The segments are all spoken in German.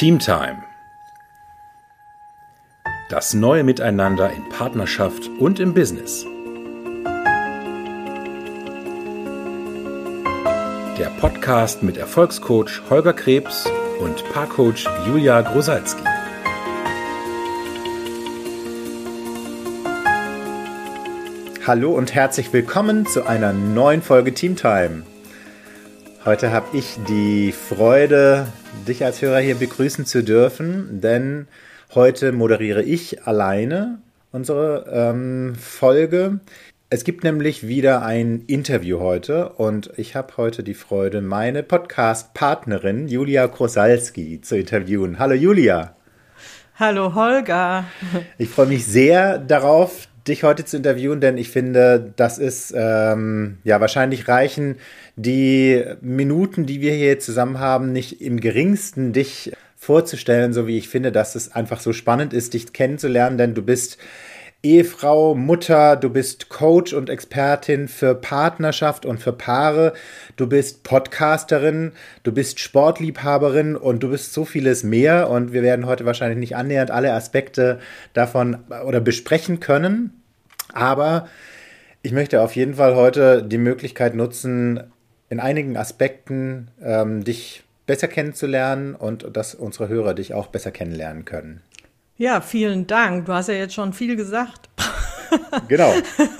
Teamtime. Das neue Miteinander in Partnerschaft und im Business. Der Podcast mit Erfolgscoach Holger Krebs und Paarcoach Julia Grosalski. Hallo und herzlich willkommen zu einer neuen Folge Teamtime. Heute habe ich die Freude, dich als Hörer hier begrüßen zu dürfen, denn heute moderiere ich alleine unsere ähm, Folge. Es gibt nämlich wieder ein Interview heute und ich habe heute die Freude, meine Podcast-Partnerin Julia Krosalski zu interviewen. Hallo Julia. Hallo Holger. Ich freue mich sehr darauf, dich heute zu interviewen, denn ich finde, das ist ähm, ja wahrscheinlich reichen die Minuten, die wir hier zusammen haben, nicht im geringsten dich vorzustellen, so wie ich finde, dass es einfach so spannend ist, dich kennenzulernen, denn du bist Ehefrau, Mutter, du bist Coach und Expertin für Partnerschaft und für Paare, du bist Podcasterin, du bist Sportliebhaberin und du bist so vieles mehr. Und wir werden heute wahrscheinlich nicht annähernd alle Aspekte davon oder besprechen können, aber ich möchte auf jeden Fall heute die Möglichkeit nutzen, in einigen Aspekten ähm, dich besser kennenzulernen und dass unsere Hörer dich auch besser kennenlernen können. Ja, vielen Dank. Du hast ja jetzt schon viel gesagt. genau.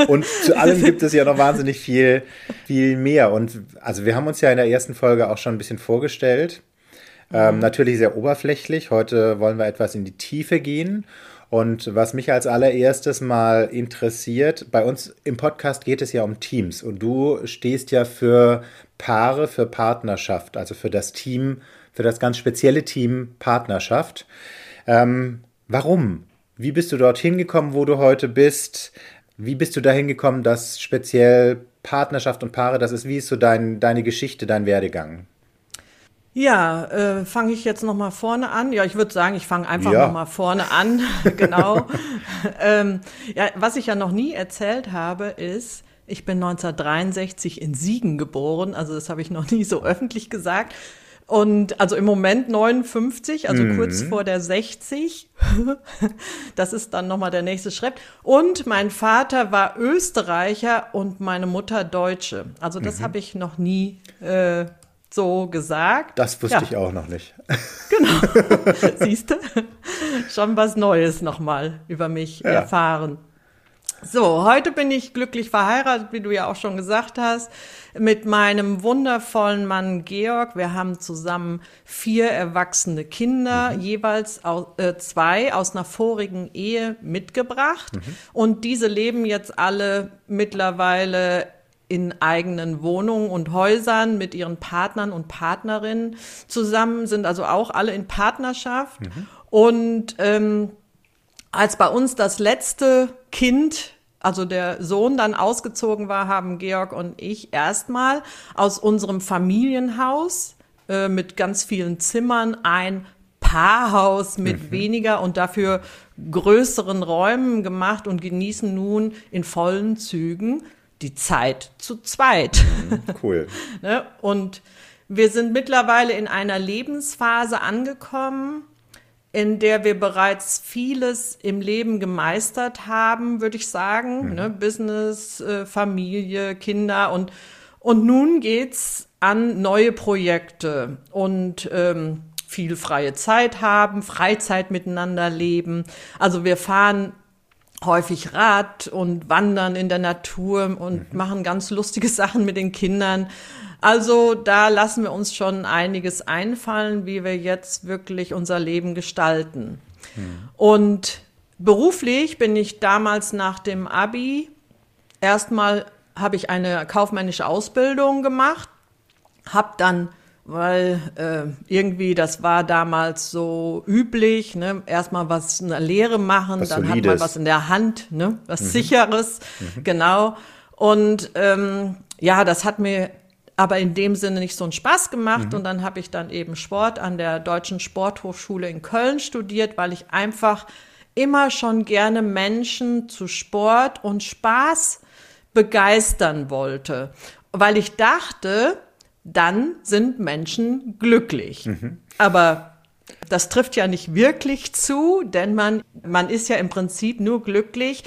Und zu allem gibt es ja noch wahnsinnig viel, viel mehr. Und also wir haben uns ja in der ersten Folge auch schon ein bisschen vorgestellt. Ähm, mhm. natürlich sehr oberflächlich. Heute wollen wir etwas in die Tiefe gehen. Und was mich als allererstes mal interessiert, bei uns im Podcast geht es ja um Teams und du stehst ja für Paare, für Partnerschaft, also für das Team, für das ganz spezielle Team Partnerschaft. Ähm, warum? Wie bist du dorthin gekommen, wo du heute bist? Wie bist du dahin gekommen, dass speziell Partnerschaft und Paare, das ist, wie ist so dein, deine Geschichte, dein Werdegang? Ja, äh, fange ich jetzt noch mal vorne an. Ja, ich würde sagen, ich fange einfach ja. noch mal vorne an. genau. ähm, ja, was ich ja noch nie erzählt habe, ist, ich bin 1963 in Siegen geboren. Also das habe ich noch nie so öffentlich gesagt. Und also im Moment 59, also mhm. kurz vor der 60. das ist dann nochmal der nächste Schritt. Und mein Vater war Österreicher und meine Mutter Deutsche. Also das mhm. habe ich noch nie äh, so gesagt. Das wusste ja. ich auch noch nicht. Genau. Siehst du? Schon was Neues nochmal über mich ja. erfahren. So, heute bin ich glücklich verheiratet, wie du ja auch schon gesagt hast, mit meinem wundervollen Mann Georg. Wir haben zusammen vier erwachsene Kinder, mhm. jeweils aus, äh, zwei aus einer vorigen Ehe mitgebracht. Mhm. Und diese leben jetzt alle mittlerweile in eigenen Wohnungen und Häusern mit ihren Partnern und Partnerinnen zusammen, sind also auch alle in Partnerschaft. Mhm. Und ähm, als bei uns das letzte Kind, also der Sohn dann ausgezogen war, haben Georg und ich erstmal aus unserem Familienhaus äh, mit ganz vielen Zimmern ein Paarhaus mit mhm. weniger und dafür größeren Räumen gemacht und genießen nun in vollen Zügen die Zeit zu zweit. Mhm, cool. ne? Und wir sind mittlerweile in einer Lebensphase angekommen, in der wir bereits vieles im Leben gemeistert haben, würde ich sagen. Mhm. Ne? Business, äh, Familie, Kinder und, und nun geht's an neue Projekte und ähm, viel freie Zeit haben, Freizeit miteinander leben. Also wir fahren häufig Rad und wandern in der Natur und mhm. machen ganz lustige Sachen mit den Kindern. Also da lassen wir uns schon einiges einfallen, wie wir jetzt wirklich unser Leben gestalten. Mhm. Und beruflich bin ich damals nach dem Abi erstmal habe ich eine kaufmännische Ausbildung gemacht, habe dann weil äh, irgendwie das war damals so üblich, ne? erstmal was eine Lehre machen, was dann Solides. hat man was in der Hand, ne? was mhm. sicheres, mhm. genau. Und ähm, ja, das hat mir aber in dem Sinne nicht so einen Spaß gemacht. Mhm. Und dann habe ich dann eben Sport an der Deutschen Sporthochschule in Köln studiert, weil ich einfach immer schon gerne Menschen zu Sport und Spaß begeistern wollte. Weil ich dachte, dann sind Menschen glücklich. Mhm. Aber das trifft ja nicht wirklich zu, denn man, man ist ja im Prinzip nur glücklich,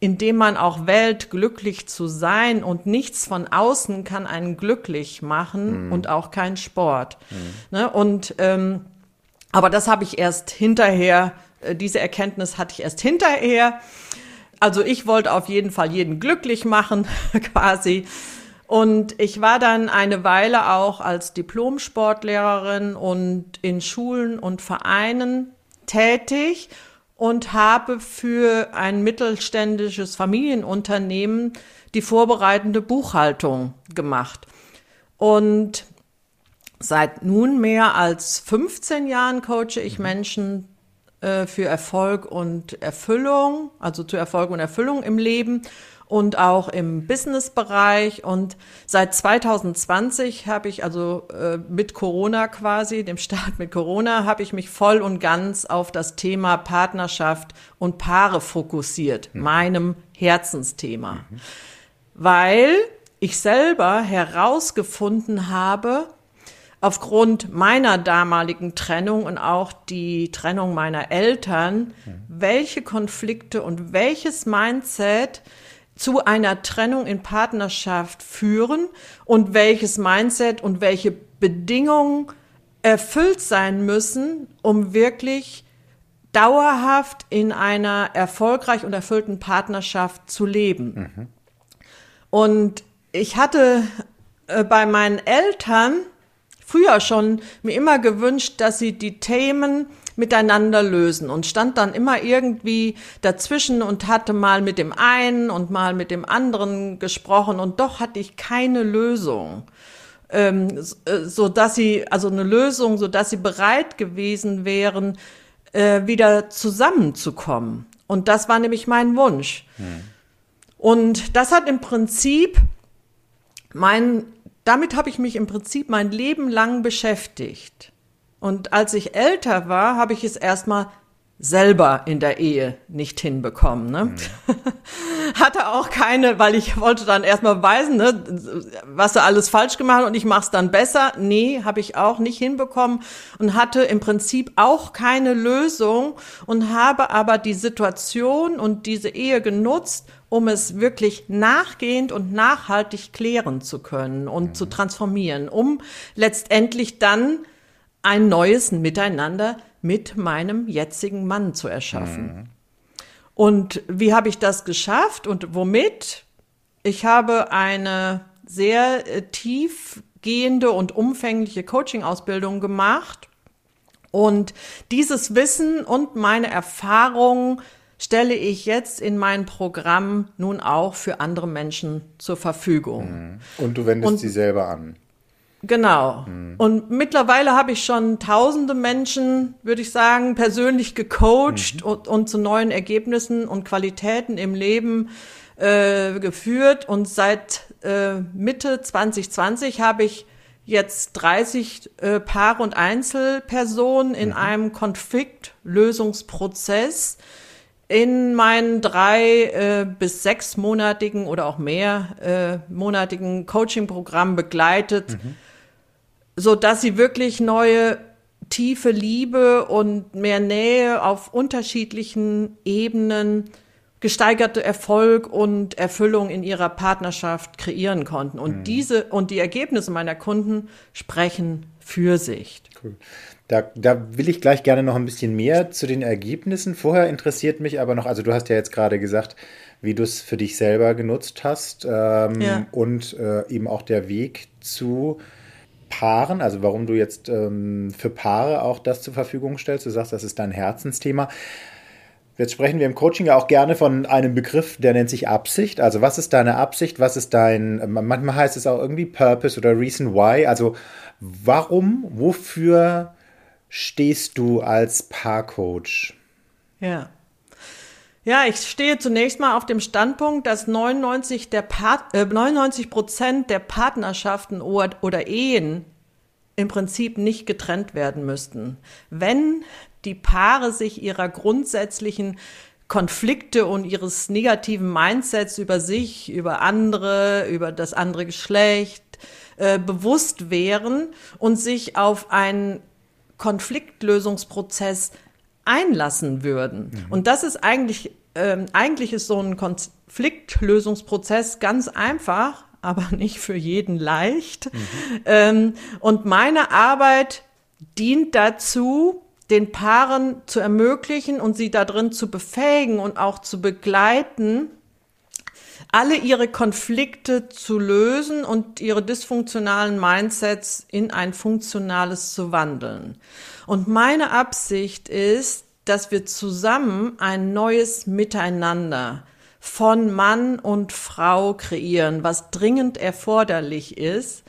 indem man auch wählt, glücklich zu sein und nichts von außen kann einen glücklich machen mhm. und auch kein Sport. Mhm. Ne? Und ähm, aber das habe ich erst hinterher, äh, diese Erkenntnis hatte ich erst hinterher. Also ich wollte auf jeden Fall jeden glücklich machen, quasi. Und ich war dann eine Weile auch als Diplom-Sportlehrerin und in Schulen und Vereinen tätig und habe für ein mittelständisches Familienunternehmen die vorbereitende Buchhaltung gemacht. Und seit nunmehr als 15 Jahren coache ich mhm. Menschen äh, für Erfolg und Erfüllung, also zu Erfolg und Erfüllung im Leben und auch im Business-Bereich. Und seit 2020 habe ich also äh, mit Corona quasi, dem Start mit Corona, habe ich mich voll und ganz auf das Thema Partnerschaft und Paare fokussiert, mhm. meinem Herzensthema. Mhm. Weil ich selber herausgefunden habe, aufgrund meiner damaligen Trennung und auch die Trennung meiner Eltern, mhm. welche Konflikte und welches Mindset zu einer Trennung in Partnerschaft führen und welches Mindset und welche Bedingungen erfüllt sein müssen, um wirklich dauerhaft in einer erfolgreich und erfüllten Partnerschaft zu leben. Mhm. Und ich hatte äh, bei meinen Eltern früher schon mir immer gewünscht, dass sie die Themen miteinander lösen und stand dann immer irgendwie dazwischen und hatte mal mit dem einen und mal mit dem anderen gesprochen und doch hatte ich keine Lösung. Ähm, äh, so dass sie, also eine Lösung, so dass sie bereit gewesen wären, äh, wieder zusammenzukommen. Und das war nämlich mein Wunsch. Hm. Und das hat im Prinzip mein, damit habe ich mich im Prinzip mein Leben lang beschäftigt. Und als ich älter war, habe ich es erstmal selber in der Ehe nicht hinbekommen. Ne? Mhm. Hatte auch keine, weil ich wollte dann erstmal beweisen, ne, was du alles falsch gemacht und ich mach's dann besser. Nee, habe ich auch nicht hinbekommen und hatte im Prinzip auch keine Lösung und habe aber die Situation und diese Ehe genutzt, um es wirklich nachgehend und nachhaltig klären zu können und mhm. zu transformieren, um letztendlich dann ein neues Miteinander mit meinem jetzigen Mann zu erschaffen. Mhm. Und wie habe ich das geschafft und womit? Ich habe eine sehr äh, tiefgehende und umfängliche Coaching-Ausbildung gemacht. Und dieses Wissen und meine Erfahrungen stelle ich jetzt in mein Programm nun auch für andere Menschen zur Verfügung. Mhm. Und du wendest und, sie selber an. Genau. Mhm. Und mittlerweile habe ich schon tausende Menschen, würde ich sagen, persönlich gecoacht mhm. und, und, zu neuen Ergebnissen und Qualitäten im Leben äh, geführt. Und seit äh, Mitte 2020 habe ich jetzt 30 äh, Paare und Einzelpersonen in mhm. einem Konfliktlösungsprozess in meinen drei äh, bis sechsmonatigen oder auch mehr äh, monatigen Coaching-Programm begleitet. Mhm so dass sie wirklich neue tiefe Liebe und mehr Nähe auf unterschiedlichen Ebenen gesteigerte Erfolg und Erfüllung in ihrer Partnerschaft kreieren konnten. Und mhm. diese und die Ergebnisse meiner Kunden sprechen für sich. Cool. Da, da will ich gleich gerne noch ein bisschen mehr zu den Ergebnissen. Vorher interessiert mich aber noch, also du hast ja jetzt gerade gesagt, wie du es für dich selber genutzt hast ähm, ja. und äh, eben auch der Weg zu Paaren, also warum du jetzt ähm, für Paare auch das zur Verfügung stellst. Du sagst, das ist dein Herzensthema. Jetzt sprechen wir im Coaching ja auch gerne von einem Begriff, der nennt sich Absicht. Also was ist deine Absicht? Was ist dein, manchmal heißt es auch irgendwie Purpose oder Reason Why. Also warum, wofür stehst du als Paarcoach? Ja. Ja, ich stehe zunächst mal auf dem Standpunkt, dass 99, der Part, äh, 99 Prozent der Partnerschaften oder, oder Ehen im Prinzip nicht getrennt werden müssten. Wenn die Paare sich ihrer grundsätzlichen Konflikte und ihres negativen Mindsets über sich, über andere, über das andere Geschlecht äh, bewusst wären und sich auf ein Konfliktlösungsprozess einlassen würden. Mhm. Und das ist eigentlich, ähm, eigentlich ist so ein Konfliktlösungsprozess ganz einfach, aber nicht für jeden leicht. Mhm. Ähm, und meine Arbeit dient dazu, den Paaren zu ermöglichen und sie darin zu befähigen und auch zu begleiten, alle ihre Konflikte zu lösen und ihre dysfunktionalen Mindsets in ein funktionales zu wandeln. Und meine Absicht ist, dass wir zusammen ein neues Miteinander von Mann und Frau kreieren, was dringend erforderlich ist,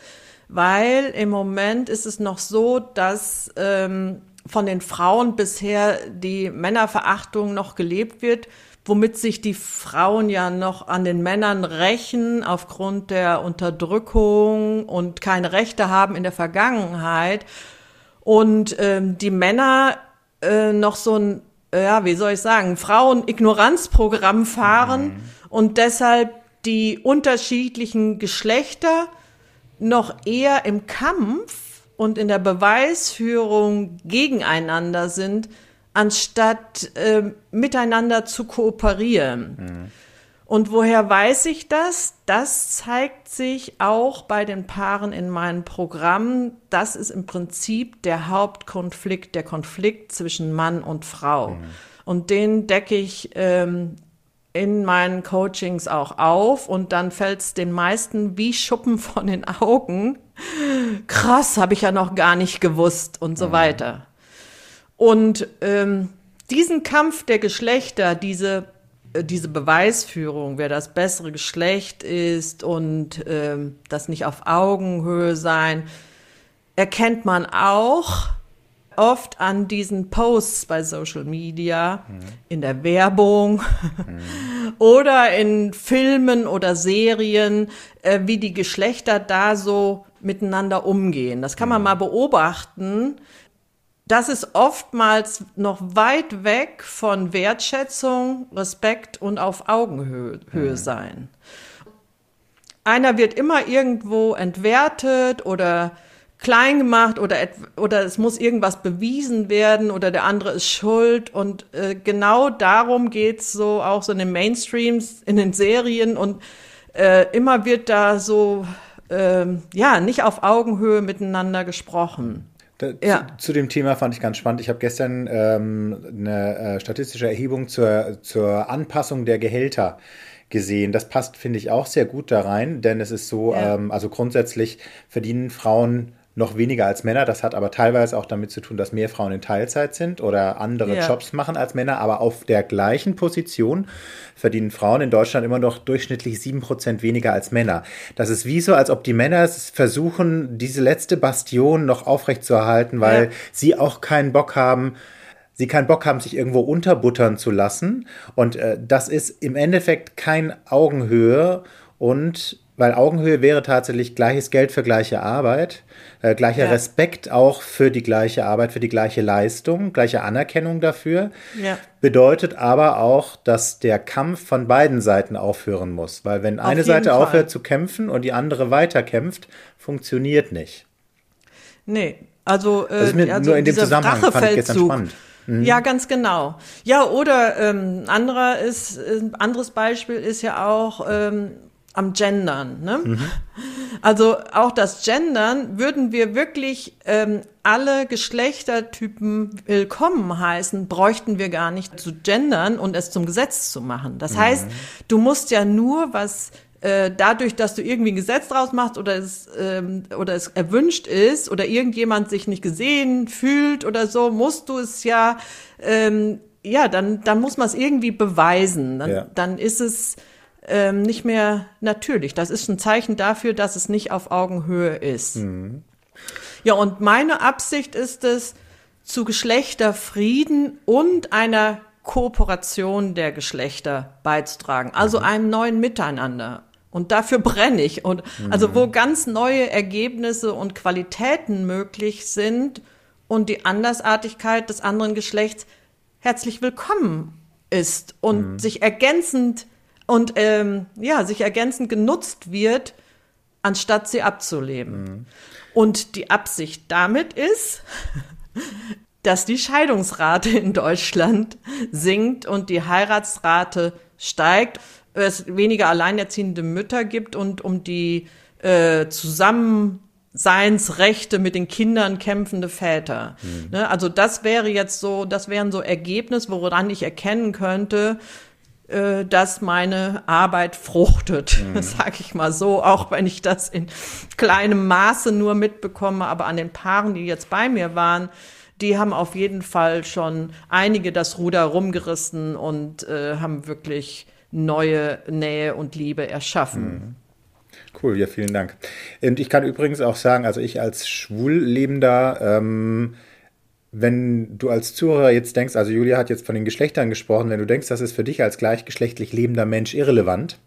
weil im Moment ist es noch so, dass ähm, von den Frauen bisher die Männerverachtung noch gelebt wird, womit sich die Frauen ja noch an den Männern rächen aufgrund der Unterdrückung und keine Rechte haben in der Vergangenheit. Und ähm, die Männer äh, noch so ein, ja, wie soll ich sagen, Frauen-Ignoranzprogramm fahren mhm. und deshalb die unterschiedlichen Geschlechter noch eher im Kampf und in der Beweisführung gegeneinander sind, anstatt äh, miteinander zu kooperieren. Mhm. Und woher weiß ich das? Das zeigt sich auch bei den Paaren in meinem Programm. Das ist im Prinzip der Hauptkonflikt, der Konflikt zwischen Mann und Frau. Mhm. Und den decke ich ähm, in meinen Coachings auch auf und dann fällt es den meisten wie Schuppen von den Augen. Krass, habe ich ja noch gar nicht gewusst und so mhm. weiter. Und ähm, diesen Kampf der Geschlechter, diese, diese Beweisführung, wer das bessere Geschlecht ist und ähm, das nicht auf Augenhöhe sein, erkennt man auch oft an diesen Posts bei Social Media, mhm. in der Werbung mhm. oder in Filmen oder Serien, äh, wie die Geschlechter da so miteinander umgehen. Das kann man mhm. mal beobachten. Das ist oftmals noch weit weg von Wertschätzung, Respekt und auf Augenhöhe mhm. sein. Einer wird immer irgendwo entwertet oder klein gemacht oder, oder es muss irgendwas bewiesen werden oder der andere ist schuld. Und äh, genau darum geht's so auch so in den Mainstreams, in den Serien und äh, immer wird da so, äh, ja, nicht auf Augenhöhe miteinander gesprochen. Da, ja. zu, zu, dem Thema fand ich ganz spannend. Ich habe gestern ähm, eine äh, statistische Erhebung zur, zur Anpassung der Gehälter gesehen. Das passt, finde ich, auch sehr gut da rein, denn es ist so, ja. ähm, also grundsätzlich verdienen Frauen noch weniger als Männer. Das hat aber teilweise auch damit zu tun, dass mehr Frauen in Teilzeit sind oder andere ja. Jobs machen als Männer. Aber auf der gleichen Position verdienen Frauen in Deutschland immer noch durchschnittlich sieben Prozent weniger als Männer. Das ist wie so, als ob die Männer versuchen, diese letzte Bastion noch aufrechtzuerhalten, weil ja. sie auch keinen Bock haben, sie keinen Bock haben, sich irgendwo unterbuttern zu lassen. Und äh, das ist im Endeffekt kein Augenhöhe und weil Augenhöhe wäre tatsächlich gleiches Geld für gleiche Arbeit, äh, gleicher ja. Respekt auch für die gleiche Arbeit, für die gleiche Leistung, gleiche Anerkennung dafür. Ja. Bedeutet aber auch, dass der Kampf von beiden Seiten aufhören muss. Weil wenn eine Seite Fall. aufhört zu kämpfen und die andere weiterkämpft, funktioniert nicht. Nee, also, äh, also, also nur in dem Zusammenhang fand ich gestern spannend. Mhm. Ja, ganz genau. Ja, oder ähm, anderer ist, äh, anderes Beispiel ist ja auch ähm, am Gendern. Ne? Mhm. Also auch das Gendern würden wir wirklich ähm, alle Geschlechtertypen willkommen heißen, bräuchten wir gar nicht zu gendern und es zum Gesetz zu machen. Das mhm. heißt, du musst ja nur was äh, dadurch, dass du irgendwie ein Gesetz draus machst oder es, ähm, oder es erwünscht ist oder irgendjemand sich nicht gesehen fühlt oder so, musst du es ja, ähm, ja, dann, dann muss man es irgendwie beweisen. Dann, ja. dann ist es ähm, nicht mehr natürlich. Das ist ein Zeichen dafür, dass es nicht auf Augenhöhe ist. Mhm. Ja, und meine Absicht ist es, zu Geschlechterfrieden und einer Kooperation der Geschlechter beizutragen, also mhm. einem neuen Miteinander. Und dafür brenne ich. Und mhm. also wo ganz neue Ergebnisse und Qualitäten möglich sind und die Andersartigkeit des anderen Geschlechts herzlich willkommen ist und mhm. sich ergänzend und ähm, ja, sich ergänzend genutzt wird, anstatt sie abzuleben. Mhm. Und die Absicht damit ist, dass die Scheidungsrate in Deutschland sinkt und die Heiratsrate steigt, es weniger alleinerziehende Mütter gibt und um die äh, Zusammenseinsrechte mit den Kindern kämpfende Väter. Mhm. Ne? Also das wäre jetzt so, das wären so Ergebnisse, woran ich erkennen könnte, äh, dass meine Arbeit fruchtet, mhm. sag ich mal so, auch wenn ich das in kleinem Maße nur mitbekomme, aber an den Paaren, die jetzt bei mir waren, die haben auf jeden Fall schon einige das Ruder rumgerissen und äh, haben wirklich neue Nähe und Liebe erschaffen. Mhm. Cool, ja, vielen Dank. Und ich kann übrigens auch sagen, also ich als Schwullebender ähm, wenn du als Zuhörer jetzt denkst, also Julia hat jetzt von den Geschlechtern gesprochen, wenn du denkst, das ist für dich als gleichgeschlechtlich lebender Mensch irrelevant,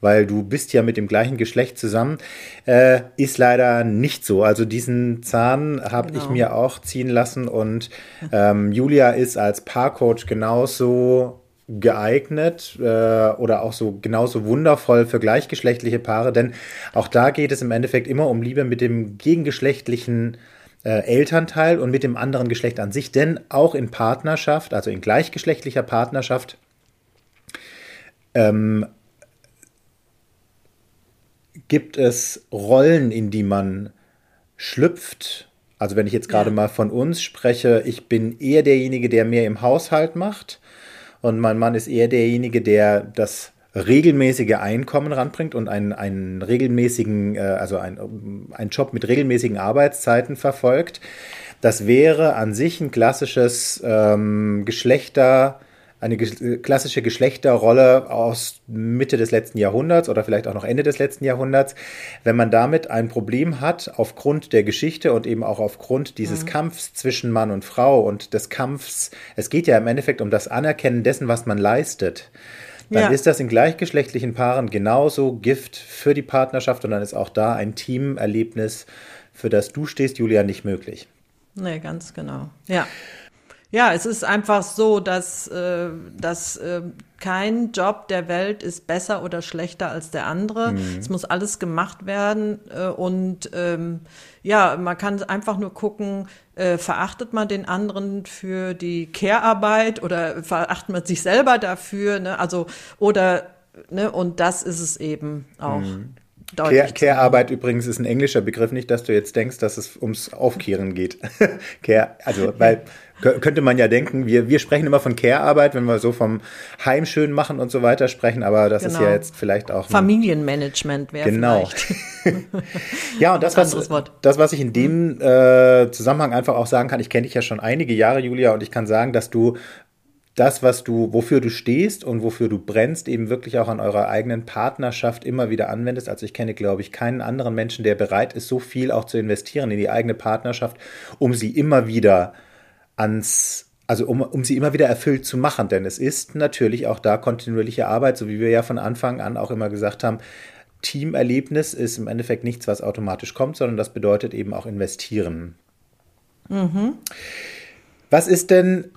weil du bist ja mit dem gleichen Geschlecht zusammen, äh, ist leider nicht so. Also diesen Zahn habe genau. ich mir auch ziehen lassen und ähm, Julia ist als Paarcoach genauso geeignet äh, oder auch so genauso wundervoll für gleichgeschlechtliche Paare, denn auch da geht es im Endeffekt immer um Liebe mit dem gegengeschlechtlichen äh, Elternteil und mit dem anderen Geschlecht an sich, denn auch in Partnerschaft, also in gleichgeschlechtlicher Partnerschaft, ähm, gibt es Rollen, in die man schlüpft. Also wenn ich jetzt gerade ja. mal von uns spreche, ich bin eher derjenige, der mehr im Haushalt macht und mein Mann ist eher derjenige, der das regelmäßige Einkommen ranbringt und einen, einen regelmäßigen, äh, also ein, einen Job mit regelmäßigen Arbeitszeiten verfolgt. Das wäre an sich ein klassisches ähm, Geschlechter, eine ge klassische Geschlechterrolle aus Mitte des letzten Jahrhunderts oder vielleicht auch noch Ende des letzten Jahrhunderts. Wenn man damit ein Problem hat, aufgrund der Geschichte und eben auch aufgrund dieses mhm. Kampfs zwischen Mann und Frau und des Kampfs, es geht ja im Endeffekt um das Anerkennen dessen, was man leistet dann ja. ist das in gleichgeschlechtlichen Paaren genauso Gift für die Partnerschaft und dann ist auch da ein Teamerlebnis, für das du stehst, Julia, nicht möglich. Nee, ganz genau. Ja. Ja, es ist einfach so, dass, äh, dass äh, kein Job der Welt ist besser oder schlechter als der andere. Mhm. Es muss alles gemacht werden äh, und ähm, ja, man kann einfach nur gucken, äh, verachtet man den anderen für die Care-Arbeit oder verachtet man sich selber dafür, ne? Also oder ne? Und das ist es eben auch. Mhm. Care-Arbeit übrigens ist ein englischer Begriff, nicht, dass du jetzt denkst, dass es ums Aufkehren geht. Care, also, weil könnte man ja denken, wir, wir sprechen immer von Care-Arbeit, wenn wir so vom Heimschön machen und so weiter sprechen, aber das genau. ist ja genau. jetzt vielleicht auch. Familienmanagement wäre Genau. ja, und das, was, das, was ich in dem äh, Zusammenhang einfach auch sagen kann, ich kenne dich ja schon einige Jahre, Julia, und ich kann sagen, dass du das, was du, wofür du stehst und wofür du brennst, eben wirklich auch an eurer eigenen Partnerschaft immer wieder anwendest. Also ich kenne, glaube ich, keinen anderen Menschen, der bereit ist, so viel auch zu investieren in die eigene Partnerschaft, um sie immer wieder ans, also um, um sie immer wieder erfüllt zu machen. Denn es ist natürlich auch da kontinuierliche Arbeit, so wie wir ja von Anfang an auch immer gesagt haben. Teamerlebnis ist im Endeffekt nichts, was automatisch kommt, sondern das bedeutet eben auch investieren. Mhm. Was ist denn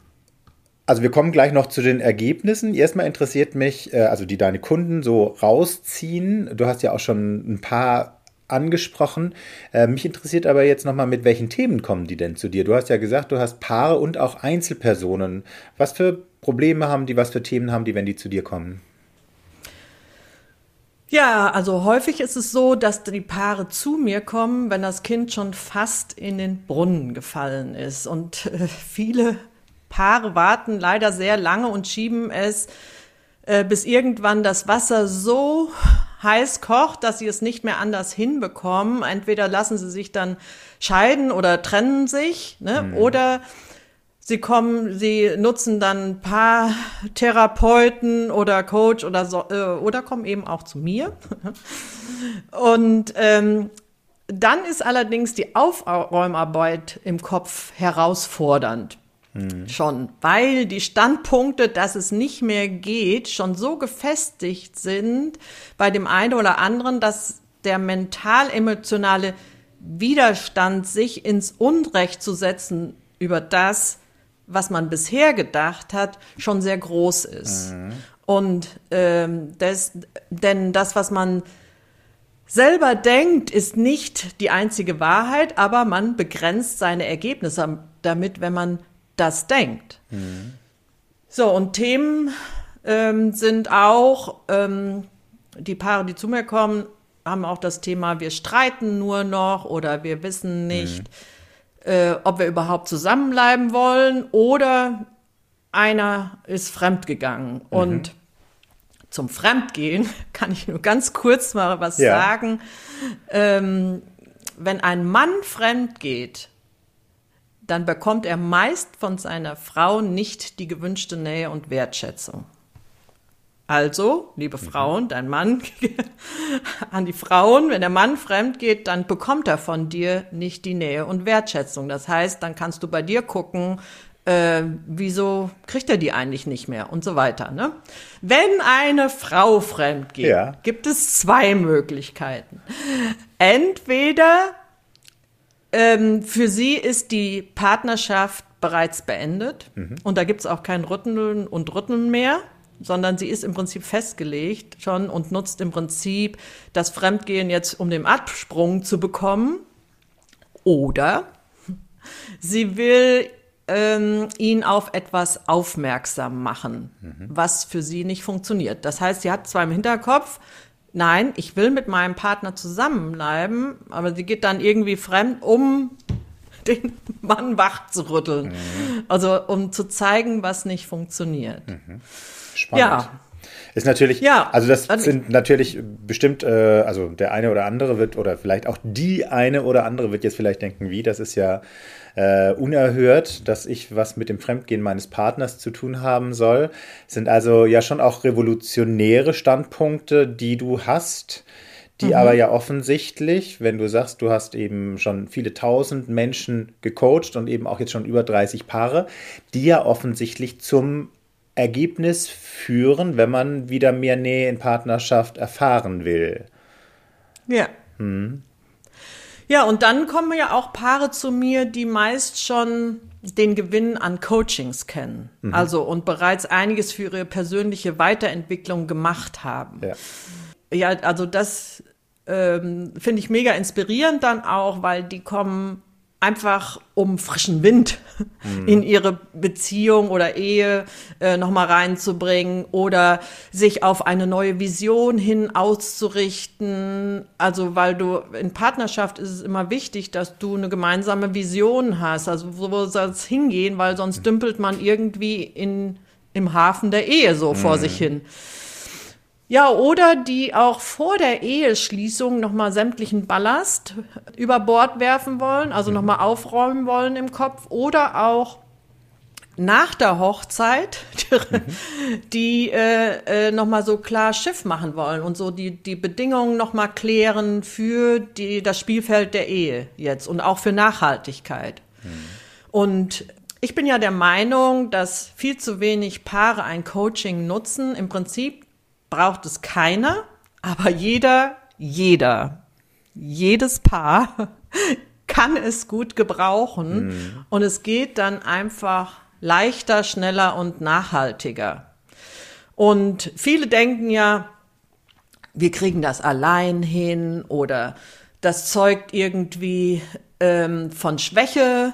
also wir kommen gleich noch zu den Ergebnissen. Erstmal interessiert mich, äh, also die deine Kunden so rausziehen. Du hast ja auch schon ein paar angesprochen. Äh, mich interessiert aber jetzt nochmal, mit welchen Themen kommen die denn zu dir? Du hast ja gesagt, du hast Paare und auch Einzelpersonen. Was für Probleme haben die, was für Themen haben die, wenn die zu dir kommen? Ja, also häufig ist es so, dass die Paare zu mir kommen, wenn das Kind schon fast in den Brunnen gefallen ist. Und äh, viele Paare warten leider sehr lange und schieben es, äh, bis irgendwann das Wasser so heiß kocht, dass sie es nicht mehr anders hinbekommen. Entweder lassen sie sich dann scheiden oder trennen sich, ne? Mhm. oder sie kommen, sie nutzen dann ein paar Therapeuten oder Coach oder so, äh, oder kommen eben auch zu mir. Und ähm, dann ist allerdings die Aufräumarbeit im Kopf herausfordernd. Mhm. Schon, weil die Standpunkte, dass es nicht mehr geht, schon so gefestigt sind bei dem einen oder anderen, dass der mental-emotionale Widerstand, sich ins Unrecht zu setzen über das, was man bisher gedacht hat, schon sehr groß ist. Mhm. Und ähm, das, denn das, was man selber denkt, ist nicht die einzige Wahrheit, aber man begrenzt seine Ergebnisse damit, wenn man das denkt. Mhm. So, und Themen ähm, sind auch, ähm, die Paare, die zu mir kommen, haben auch das Thema, wir streiten nur noch oder wir wissen nicht, mhm. äh, ob wir überhaupt zusammenbleiben wollen oder einer ist fremdgegangen. Mhm. Und zum Fremdgehen kann ich nur ganz kurz mal was ja. sagen. Ähm, wenn ein Mann fremd geht, dann bekommt er meist von seiner Frau nicht die gewünschte Nähe und Wertschätzung. Also, liebe mhm. Frauen, dein Mann an die Frauen, wenn der Mann fremd geht, dann bekommt er von dir nicht die Nähe und Wertschätzung. Das heißt, dann kannst du bei dir gucken, äh, wieso kriegt er die eigentlich nicht mehr und so weiter. Ne? Wenn eine Frau fremd geht, ja. gibt es zwei Möglichkeiten. Entweder ähm, für sie ist die Partnerschaft bereits beendet mhm. und da gibt es auch kein Rütteln und Rütteln mehr sondern sie ist im Prinzip festgelegt schon und nutzt im Prinzip das Fremdgehen jetzt, um den Absprung zu bekommen. Oder sie will ähm, ihn auf etwas aufmerksam machen, mhm. was für sie nicht funktioniert. Das heißt, sie hat zwar im Hinterkopf, nein, ich will mit meinem Partner zusammenbleiben, aber sie geht dann irgendwie fremd, um den Mann wach zu rütteln. Mhm. Also um zu zeigen, was nicht funktioniert. Mhm. Spannend. Ja. Ist natürlich, ja, also das also sind natürlich bestimmt, äh, also der eine oder andere wird, oder vielleicht auch die eine oder andere wird jetzt vielleicht denken, wie, das ist ja äh, unerhört, dass ich was mit dem Fremdgehen meines Partners zu tun haben soll. Sind also ja schon auch revolutionäre Standpunkte, die du hast die mhm. aber ja offensichtlich, wenn du sagst, du hast eben schon viele tausend Menschen gecoacht und eben auch jetzt schon über 30 Paare, die ja offensichtlich zum Ergebnis führen, wenn man wieder mehr Nähe in Partnerschaft erfahren will. Ja. Hm. Ja, und dann kommen ja auch Paare zu mir, die meist schon den Gewinn an Coachings kennen. Mhm. Also und bereits einiges für ihre persönliche Weiterentwicklung gemacht haben. Ja, ja also das ähm, finde ich mega inspirierend dann auch, weil die kommen einfach um frischen Wind mhm. in ihre Beziehung oder Ehe äh, nochmal reinzubringen oder sich auf eine neue Vision hin auszurichten. Also weil du in Partnerschaft ist es immer wichtig, dass du eine gemeinsame Vision hast. Also wo soll es hingehen, weil sonst mhm. dümpelt man irgendwie in, im Hafen der Ehe so mhm. vor sich hin. Ja, oder die auch vor der Eheschließung nochmal sämtlichen Ballast über Bord werfen wollen, also mhm. nochmal aufräumen wollen im Kopf. Oder auch nach der Hochzeit, mhm. die äh, äh, nochmal so klar Schiff machen wollen und so die, die Bedingungen nochmal klären für die, das Spielfeld der Ehe jetzt und auch für Nachhaltigkeit. Mhm. Und ich bin ja der Meinung, dass viel zu wenig Paare ein Coaching nutzen. Im Prinzip braucht es keiner, aber jeder, jeder, jedes Paar kann es gut gebrauchen mhm. und es geht dann einfach leichter, schneller und nachhaltiger. Und viele denken ja, wir kriegen das allein hin oder das zeugt irgendwie ähm, von Schwäche,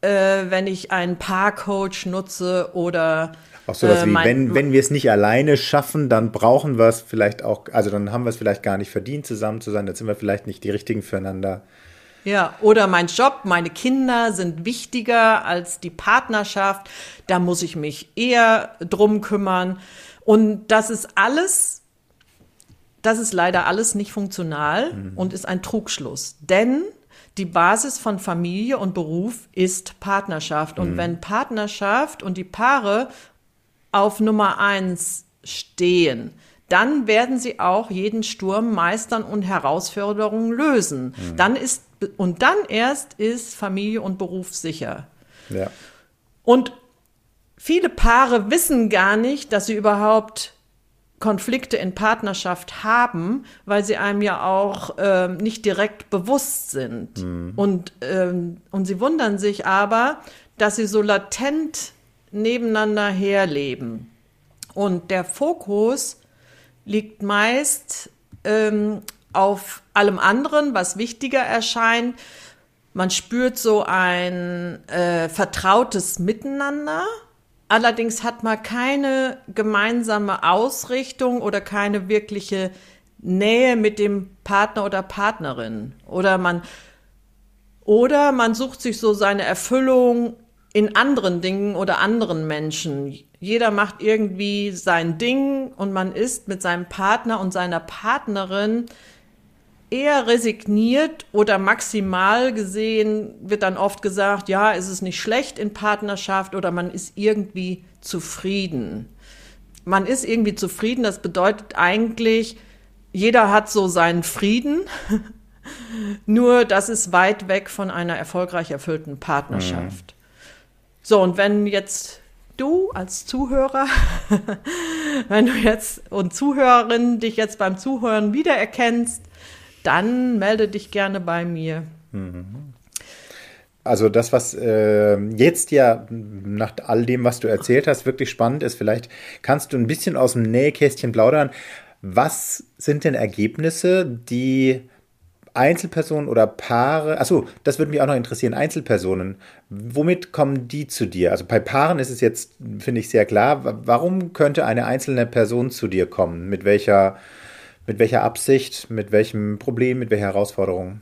äh, wenn ich einen Paarcoach nutze oder auch so was äh, wie, wenn, wenn wir es nicht alleine schaffen, dann brauchen wir es vielleicht auch, also dann haben wir es vielleicht gar nicht verdient, zusammen zu sein, dann sind wir vielleicht nicht die richtigen füreinander. Ja, oder mein Job, meine Kinder sind wichtiger als die Partnerschaft, da muss ich mich eher drum kümmern. Und das ist alles, das ist leider alles nicht funktional mhm. und ist ein Trugschluss. Denn die Basis von Familie und Beruf ist Partnerschaft. Und mhm. wenn Partnerschaft und die Paare auf Nummer eins stehen, dann werden sie auch jeden Sturm meistern und Herausforderungen lösen. Mhm. Dann ist, und dann erst ist Familie und Beruf sicher. Ja. Und viele Paare wissen gar nicht, dass sie überhaupt Konflikte in Partnerschaft haben, weil sie einem ja auch äh, nicht direkt bewusst sind. Mhm. Und, ähm, und sie wundern sich aber, dass sie so latent nebeneinander herleben. Und der Fokus liegt meist ähm, auf allem anderen, was wichtiger erscheint. Man spürt so ein äh, vertrautes Miteinander. Allerdings hat man keine gemeinsame Ausrichtung oder keine wirkliche Nähe mit dem Partner oder Partnerin. Oder man, oder man sucht sich so seine Erfüllung in anderen Dingen oder anderen Menschen. Jeder macht irgendwie sein Ding und man ist mit seinem Partner und seiner Partnerin eher resigniert oder maximal gesehen wird dann oft gesagt, ja, ist es nicht schlecht in Partnerschaft oder man ist irgendwie zufrieden. Man ist irgendwie zufrieden, das bedeutet eigentlich, jeder hat so seinen Frieden, nur das ist weit weg von einer erfolgreich erfüllten Partnerschaft. Mhm. So, und wenn jetzt du als Zuhörer, wenn du jetzt und Zuhörerin dich jetzt beim Zuhören wiedererkennst, dann melde dich gerne bei mir. Also das, was äh, jetzt ja nach all dem, was du erzählt hast, wirklich spannend ist, vielleicht kannst du ein bisschen aus dem Nähkästchen plaudern. Was sind denn Ergebnisse, die Einzelpersonen oder Paare, achso, das würde mich auch noch interessieren, Einzelpersonen, womit kommen die zu dir? Also bei Paaren ist es jetzt, finde ich, sehr klar, warum könnte eine einzelne Person zu dir kommen? Mit welcher mit welcher Absicht, mit welchem Problem, mit welcher Herausforderung?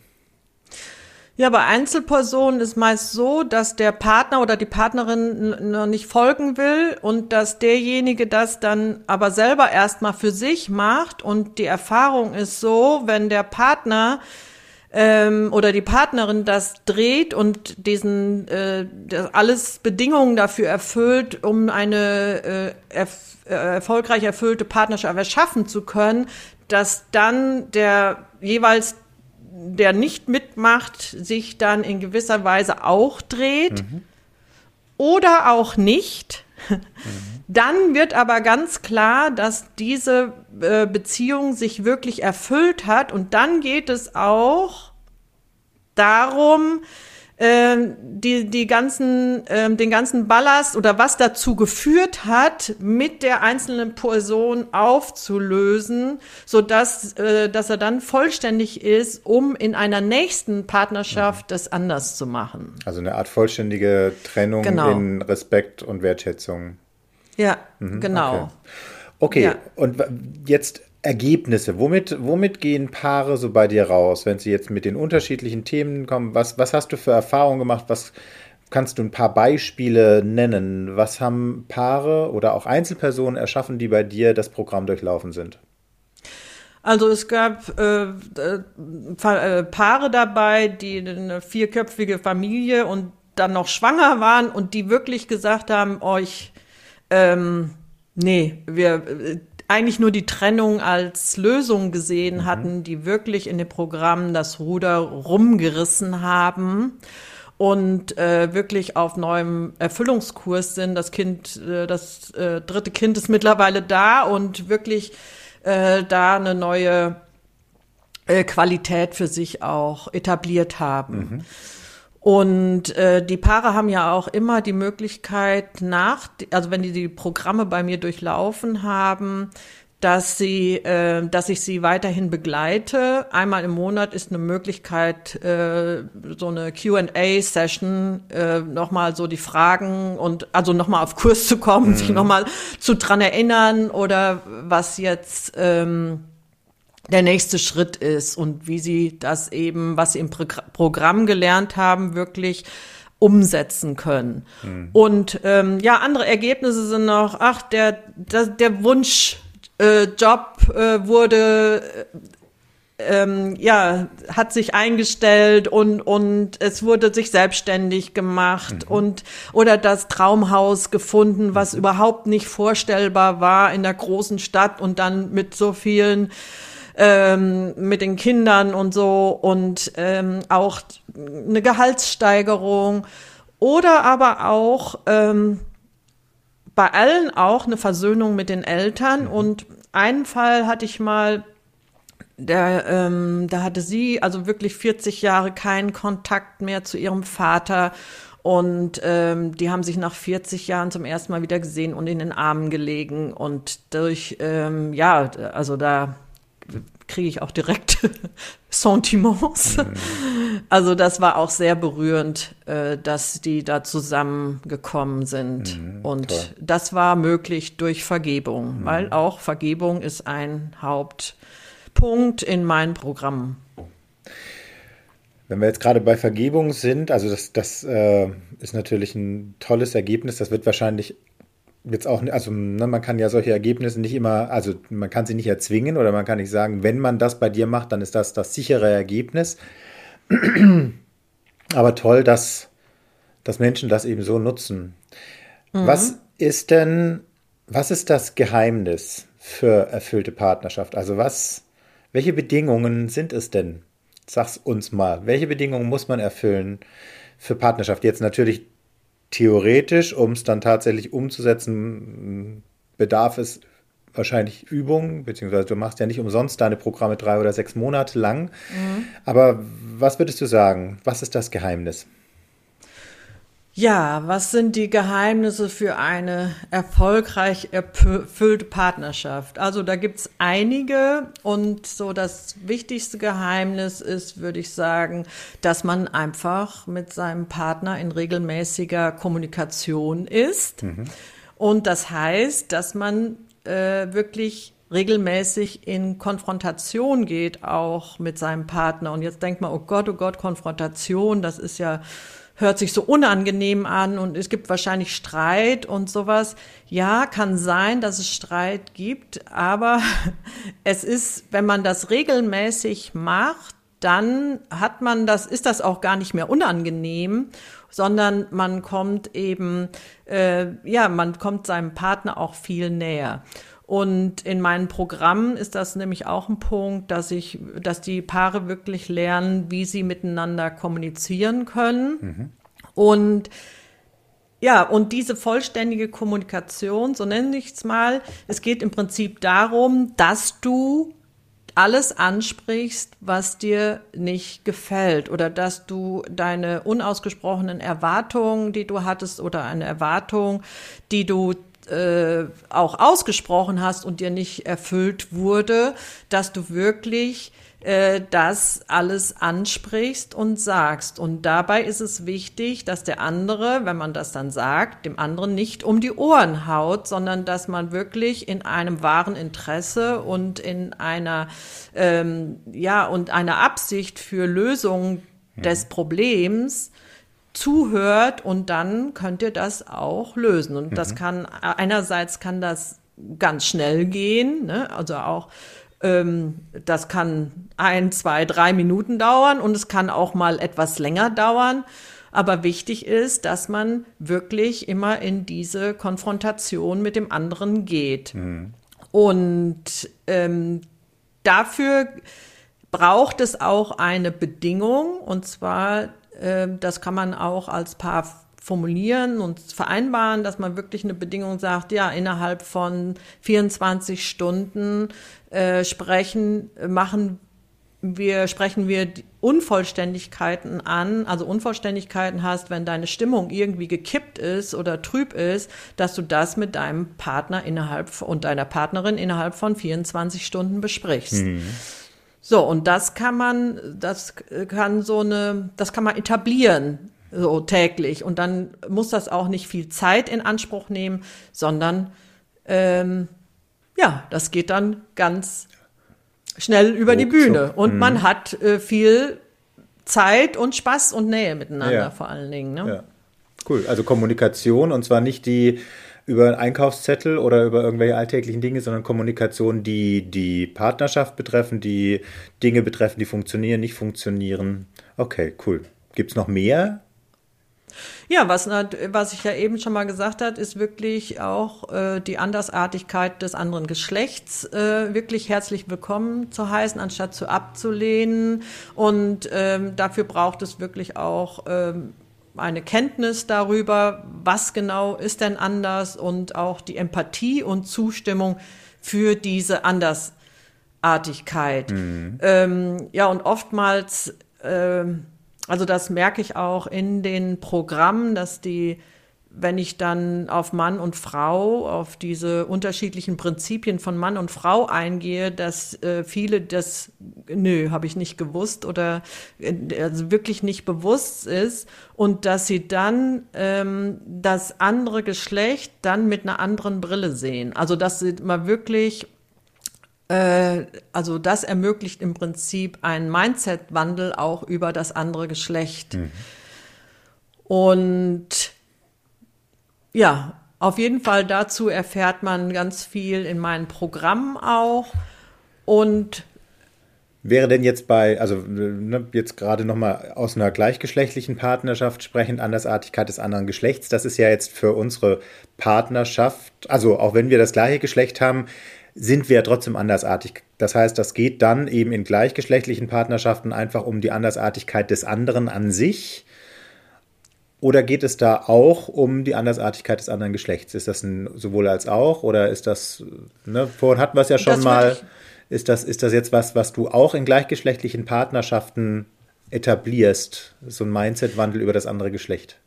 Ja, bei Einzelpersonen ist meist so, dass der Partner oder die Partnerin noch nicht folgen will und dass derjenige das dann aber selber erstmal für sich macht. Und die Erfahrung ist so, wenn der Partner ähm, oder die Partnerin das dreht und diesen äh, alles Bedingungen dafür erfüllt, um eine äh, erf äh, erfolgreich erfüllte Partnerschaft erschaffen zu können, dass dann der jeweils der nicht mitmacht, sich dann in gewisser Weise auch dreht mhm. oder auch nicht. Mhm. Dann wird aber ganz klar, dass diese äh, Beziehung sich wirklich erfüllt hat und dann geht es auch darum, ähm, die, die ganzen, ähm, den ganzen Ballast oder was dazu geführt hat, mit der einzelnen Person aufzulösen, so dass, äh, dass er dann vollständig ist, um in einer nächsten Partnerschaft das anders zu machen. Also eine Art vollständige Trennung genau. in Respekt und Wertschätzung. Ja, mhm, genau. Okay, okay. Ja. und jetzt Ergebnisse. Womit, womit gehen Paare so bei dir raus, wenn sie jetzt mit den unterschiedlichen Themen kommen? Was, was hast du für Erfahrungen gemacht? Was kannst du ein paar Beispiele nennen? Was haben Paare oder auch Einzelpersonen erschaffen, die bei dir das Programm durchlaufen sind? Also es gab äh, äh, äh Paare dabei, die eine vierköpfige Familie und dann noch schwanger waren und die wirklich gesagt haben, euch, ähm, nee, wir eigentlich nur die Trennung als Lösung gesehen mhm. hatten, die wirklich in dem Programm das Ruder rumgerissen haben und äh, wirklich auf neuem Erfüllungskurs sind. Das Kind, äh, das äh, dritte Kind ist mittlerweile da und wirklich äh, da eine neue äh, Qualität für sich auch etabliert haben. Mhm. Und äh, die Paare haben ja auch immer die Möglichkeit nach, also wenn die die Programme bei mir durchlaufen haben, dass sie, äh, dass ich sie weiterhin begleite. Einmal im Monat ist eine Möglichkeit, äh, so eine Q&A-Session, äh, nochmal so die Fragen und also nochmal auf Kurs zu kommen, mhm. sich nochmal zu dran erinnern oder was jetzt ähm, der nächste Schritt ist und wie sie das eben, was sie im Pro Programm gelernt haben, wirklich umsetzen können. Mhm. Und ähm, ja, andere Ergebnisse sind noch, ach, der, der, der Wunsch, äh, Job äh, wurde ähm, ja, hat sich eingestellt und, und es wurde sich selbstständig gemacht mhm. und oder das Traumhaus gefunden, was mhm. überhaupt nicht vorstellbar war in der großen Stadt und dann mit so vielen ähm, mit den Kindern und so und ähm, auch eine Gehaltssteigerung oder aber auch ähm, bei allen auch eine Versöhnung mit den Eltern. Mhm. Und einen Fall hatte ich mal, der, ähm, da hatte sie also wirklich 40 Jahre keinen Kontakt mehr zu ihrem Vater. Und ähm, die haben sich nach 40 Jahren zum ersten Mal wieder gesehen und in den Armen gelegen. Und durch, ähm, ja, also da kriege ich auch direkt Sentiments. Mhm. Also das war auch sehr berührend, äh, dass die da zusammengekommen sind. Mhm, und toll. das war möglich durch Vergebung, mhm. weil auch Vergebung ist ein Hauptpunkt in meinem Programm. Wenn wir jetzt gerade bei Vergebung sind, also das, das äh, ist natürlich ein tolles Ergebnis. Das wird wahrscheinlich jetzt auch, also ne, man kann ja solche Ergebnisse nicht immer, also man kann sie nicht erzwingen oder man kann nicht sagen, wenn man das bei dir macht, dann ist das das sichere Ergebnis. Aber toll, dass, dass Menschen das eben so nutzen. Mhm. Was ist denn, was ist das Geheimnis für erfüllte Partnerschaft? Also was, welche Bedingungen sind es denn? Sag's uns mal. Welche Bedingungen muss man erfüllen für Partnerschaft? Jetzt natürlich theoretisch, um es dann tatsächlich umzusetzen, bedarf es wahrscheinlich Übung, beziehungsweise du machst ja nicht umsonst deine Programme drei oder sechs Monate lang. Mhm. Aber was würdest du sagen? Was ist das Geheimnis? Ja, was sind die Geheimnisse für eine erfolgreich erfüllte Partnerschaft? Also da gibt's einige und so das wichtigste Geheimnis ist, würde ich sagen, dass man einfach mit seinem Partner in regelmäßiger Kommunikation ist. Mhm. Und das heißt, dass man äh, wirklich regelmäßig in Konfrontation geht, auch mit seinem Partner. Und jetzt denkt man, oh Gott, oh Gott, Konfrontation, das ist ja hört sich so unangenehm an und es gibt wahrscheinlich Streit und sowas. Ja, kann sein, dass es Streit gibt, aber es ist, wenn man das regelmäßig macht, dann hat man das, ist das auch gar nicht mehr unangenehm, sondern man kommt eben, äh, ja, man kommt seinem Partner auch viel näher. Und in meinen Programmen ist das nämlich auch ein Punkt, dass ich, dass die Paare wirklich lernen, wie sie miteinander kommunizieren können. Mhm. Und ja, und diese vollständige Kommunikation, so nenne ich es mal, es geht im Prinzip darum, dass du alles ansprichst, was dir nicht gefällt oder dass du deine unausgesprochenen Erwartungen, die du hattest oder eine Erwartung, die du äh, auch ausgesprochen hast und dir nicht erfüllt wurde, dass du wirklich äh, das alles ansprichst und sagst. Und dabei ist es wichtig, dass der andere, wenn man das dann sagt, dem anderen nicht um die Ohren haut, sondern dass man wirklich in einem wahren Interesse und in einer, ähm, ja, und einer Absicht für Lösung des Problems zuhört und dann könnt ihr das auch lösen. Und mhm. das kann, einerseits kann das ganz schnell gehen, ne? also auch ähm, das kann ein, zwei, drei Minuten dauern und es kann auch mal etwas länger dauern. Aber wichtig ist, dass man wirklich immer in diese Konfrontation mit dem anderen geht. Mhm. Und ähm, dafür braucht es auch eine Bedingung, und zwar das kann man auch als Paar formulieren und vereinbaren, dass man wirklich eine Bedingung sagt, ja, innerhalb von 24 Stunden äh, sprechen, machen wir, sprechen wir Unvollständigkeiten an, also Unvollständigkeiten hast, wenn deine Stimmung irgendwie gekippt ist oder trüb ist, dass du das mit deinem Partner innerhalb und deiner Partnerin innerhalb von 24 Stunden besprichst. Mhm. So, und das kann man, das kann so eine, das kann man etablieren, so täglich. Und dann muss das auch nicht viel Zeit in Anspruch nehmen, sondern ähm, ja, das geht dann ganz schnell über die Bühne. Und mhm. man hat äh, viel Zeit und Spaß und Nähe miteinander ja. vor allen Dingen. Ne? Ja. Cool. Also Kommunikation und zwar nicht die über einen Einkaufszettel oder über irgendwelche alltäglichen Dinge, sondern Kommunikation, die die Partnerschaft betreffen, die Dinge betreffen, die funktionieren, nicht funktionieren. Okay, cool. Gibt es noch mehr? Ja, was, was ich ja eben schon mal gesagt hat, ist wirklich auch äh, die Andersartigkeit des anderen Geschlechts äh, wirklich herzlich willkommen zu heißen, anstatt zu abzulehnen. Und ähm, dafür braucht es wirklich auch ähm, eine Kenntnis darüber, was genau ist denn anders und auch die Empathie und Zustimmung für diese Andersartigkeit. Mhm. Ähm, ja, und oftmals, ähm, also das merke ich auch in den Programmen, dass die wenn ich dann auf Mann und Frau, auf diese unterschiedlichen Prinzipien von Mann und Frau eingehe, dass äh, viele das, nö, habe ich nicht gewusst oder äh, also wirklich nicht bewusst ist und dass sie dann ähm, das andere Geschlecht dann mit einer anderen Brille sehen. Also dass sie mal wirklich äh, also das ermöglicht im Prinzip einen Mindset-Wandel auch über das andere Geschlecht. Mhm. Und ja, auf jeden Fall dazu erfährt man ganz viel in meinen Programmen auch. Und Wäre denn jetzt bei, also ne, jetzt gerade nochmal aus einer gleichgeschlechtlichen Partnerschaft sprechend, Andersartigkeit des anderen Geschlechts, das ist ja jetzt für unsere Partnerschaft, also auch wenn wir das gleiche Geschlecht haben, sind wir ja trotzdem andersartig. Das heißt, das geht dann eben in gleichgeschlechtlichen Partnerschaften einfach um die Andersartigkeit des anderen an sich oder geht es da auch um die Andersartigkeit des anderen Geschlechts? Ist das ein sowohl als auch oder ist das, ne, vorhin hatten wir es ja schon das mal, ist das, ist das jetzt was, was du auch in gleichgeschlechtlichen Partnerschaften etablierst, so ein Mindset-Wandel über das andere Geschlecht?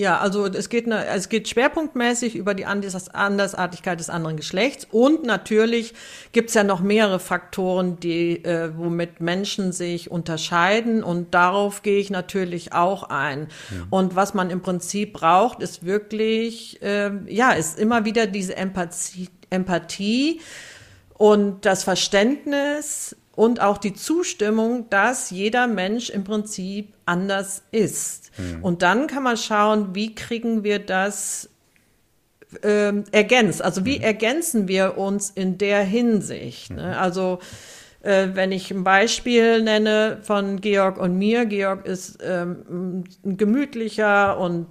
Ja, also es geht, ne, es geht schwerpunktmäßig über die Andersartigkeit des anderen Geschlechts und natürlich gibt's ja noch mehrere Faktoren, die äh, womit Menschen sich unterscheiden und darauf gehe ich natürlich auch ein. Ja. Und was man im Prinzip braucht, ist wirklich, äh, ja, ist immer wieder diese Empathie, Empathie und das Verständnis und auch die Zustimmung, dass jeder Mensch im Prinzip anders ist. Mhm. Und dann kann man schauen, wie kriegen wir das ähm, ergänzt. Also wie mhm. ergänzen wir uns in der Hinsicht? Ne? Mhm. Also äh, wenn ich ein Beispiel nenne von Georg und mir, Georg ist ähm, ein gemütlicher und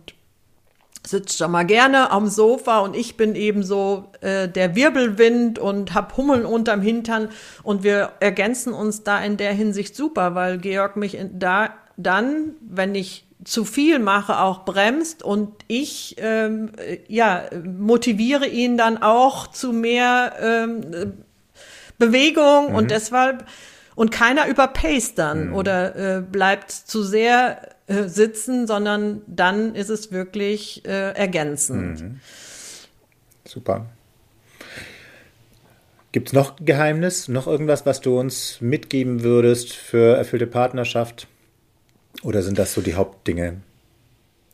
sitzt schon mal gerne am Sofa und ich bin eben so äh, der Wirbelwind und hab Hummeln unterm Hintern und wir ergänzen uns da in der Hinsicht super, weil Georg mich in, da dann, wenn ich zu viel mache, auch bremst und ich ähm, ja motiviere ihn dann auch zu mehr ähm, Bewegung mhm. und deshalb und keiner überpaced dann mhm. oder äh, bleibt zu sehr äh, sitzen, sondern dann ist es wirklich äh, ergänzend. Mhm. Super. Gibt es noch Geheimnis, noch irgendwas, was du uns mitgeben würdest für erfüllte Partnerschaft? Oder sind das so die Hauptdinge?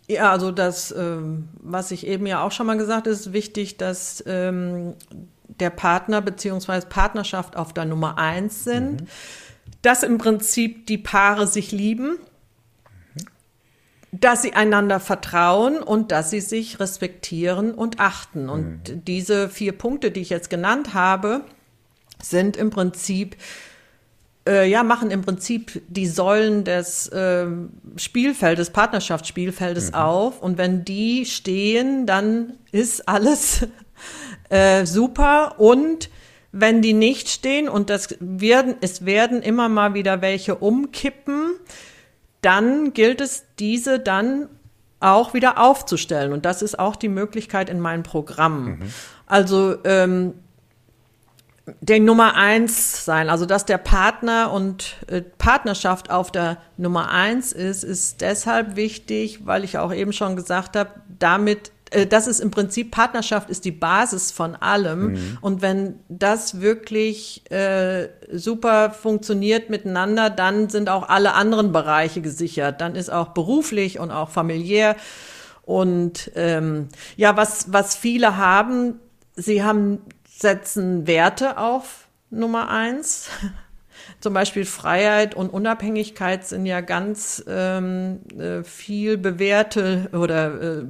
Ja, also das, ähm, was ich eben ja auch schon mal gesagt habe, ist wichtig, dass ähm, der Partner beziehungsweise Partnerschaft auf der Nummer eins sind, mhm. dass im Prinzip die Paare sich lieben. Dass sie einander vertrauen und dass sie sich respektieren und achten. Und mhm. diese vier Punkte, die ich jetzt genannt habe, sind im Prinzip äh, ja, machen im Prinzip die Säulen des äh, Spielfeldes, Partnerschaftsspielfeldes mhm. auf. Und wenn die stehen, dann ist alles äh, super. Und wenn die nicht stehen und das werden, es werden immer mal wieder welche umkippen, dann gilt es, diese dann auch wieder aufzustellen. Und das ist auch die Möglichkeit in meinen Programmen. Mhm. Also ähm, der Nummer eins sein. Also dass der Partner und äh, Partnerschaft auf der Nummer eins ist, ist deshalb wichtig, weil ich auch eben schon gesagt habe, damit das ist im Prinzip Partnerschaft ist die Basis von allem. Mhm. Und wenn das wirklich äh, super funktioniert miteinander, dann sind auch alle anderen Bereiche gesichert. Dann ist auch beruflich und auch familiär. Und ähm, ja, was, was viele haben, sie haben setzen Werte auf Nummer eins. Zum Beispiel Freiheit und Unabhängigkeit sind ja ganz ähm, äh, viel bewährte oder äh,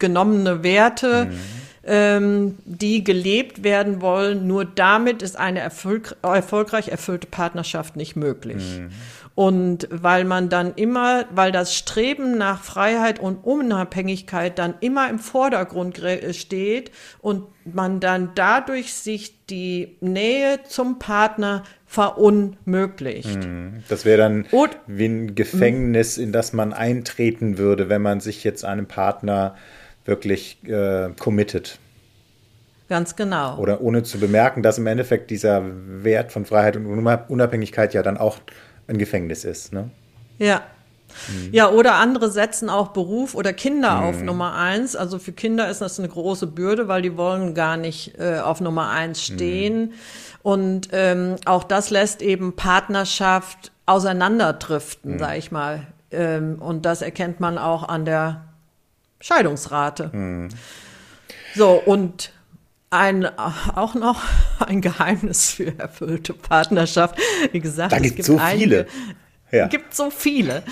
genommene Werte, mhm. ähm, die gelebt werden wollen. Nur damit ist eine erfolg erfolgreich erfüllte Partnerschaft nicht möglich. Mhm. Und weil man dann immer, weil das Streben nach Freiheit und Unabhängigkeit dann immer im Vordergrund steht und man dann dadurch sich die Nähe zum Partner verunmöglicht. Mhm. Das wäre dann und, wie ein Gefängnis, in das man eintreten würde, wenn man sich jetzt einem Partner wirklich äh, committet. Ganz genau. Oder ohne zu bemerken, dass im Endeffekt dieser Wert von Freiheit und Unabhängigkeit ja dann auch ein Gefängnis ist. Ne? Ja, Mhm. Ja, oder andere setzen auch Beruf oder Kinder mhm. auf Nummer eins. Also für Kinder ist das eine große Bürde, weil die wollen gar nicht äh, auf Nummer eins mhm. stehen. Mhm. Und ähm, auch das lässt eben Partnerschaft auseinanderdriften, mhm. sag ich mal. Ähm, und das erkennt man auch an der Scheidungsrate. Mhm. So, und ein, auch noch ein Geheimnis für erfüllte Partnerschaft. Wie gesagt, da es gibt so einige, viele. Ja. gibt so viele.